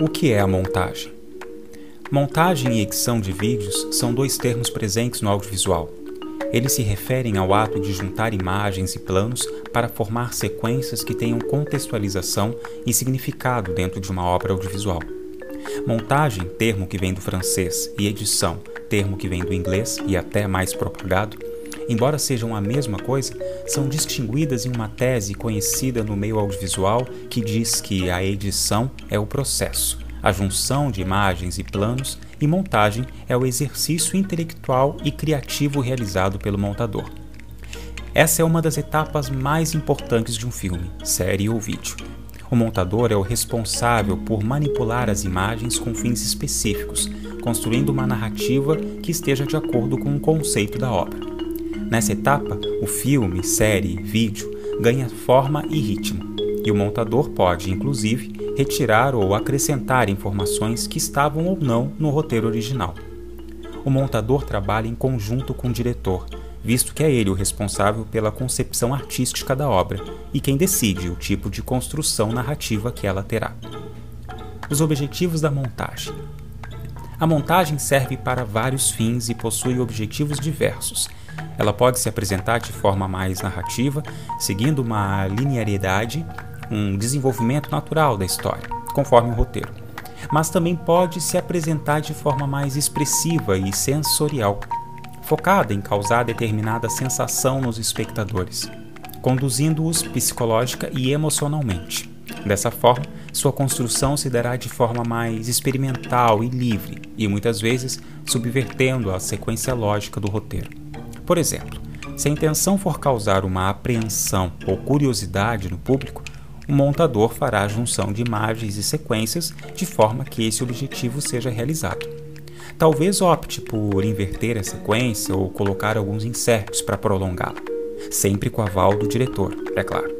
O que é a montagem? Montagem e edição de vídeos são dois termos presentes no audiovisual. Eles se referem ao ato de juntar imagens e planos para formar sequências que tenham contextualização e significado dentro de uma obra audiovisual. Montagem, termo que vem do francês, e edição, termo que vem do inglês e até mais propagado, embora sejam a mesma coisa, são distinguidas em uma tese conhecida no meio audiovisual que diz que a edição é o processo, a junção de imagens e planos, e montagem é o exercício intelectual e criativo realizado pelo montador. Essa é uma das etapas mais importantes de um filme, série ou vídeo. O montador é o responsável por manipular as imagens com fins específicos, construindo uma narrativa que esteja de acordo com o conceito da obra. Nessa etapa, o filme, série, vídeo ganha forma e ritmo, e o montador pode, inclusive, retirar ou acrescentar informações que estavam ou não no roteiro original. O montador trabalha em conjunto com o diretor, visto que é ele o responsável pela concepção artística da obra e quem decide o tipo de construção narrativa que ela terá. Os objetivos da montagem. A montagem serve para vários fins e possui objetivos diversos, ela pode se apresentar de forma mais narrativa, seguindo uma linearidade, um desenvolvimento natural da história, conforme o roteiro. Mas também pode se apresentar de forma mais expressiva e sensorial, focada em causar determinada sensação nos espectadores, conduzindo-os psicológica e emocionalmente. Dessa forma, sua construção se dará de forma mais experimental e livre, e muitas vezes subvertendo a sequência lógica do roteiro. Por exemplo, se a intenção for causar uma apreensão ou curiosidade no público, o montador fará a junção de imagens e sequências de forma que esse objetivo seja realizado. Talvez opte por inverter a sequência ou colocar alguns insertos para prolongá-la, sempre com aval do diretor, é claro.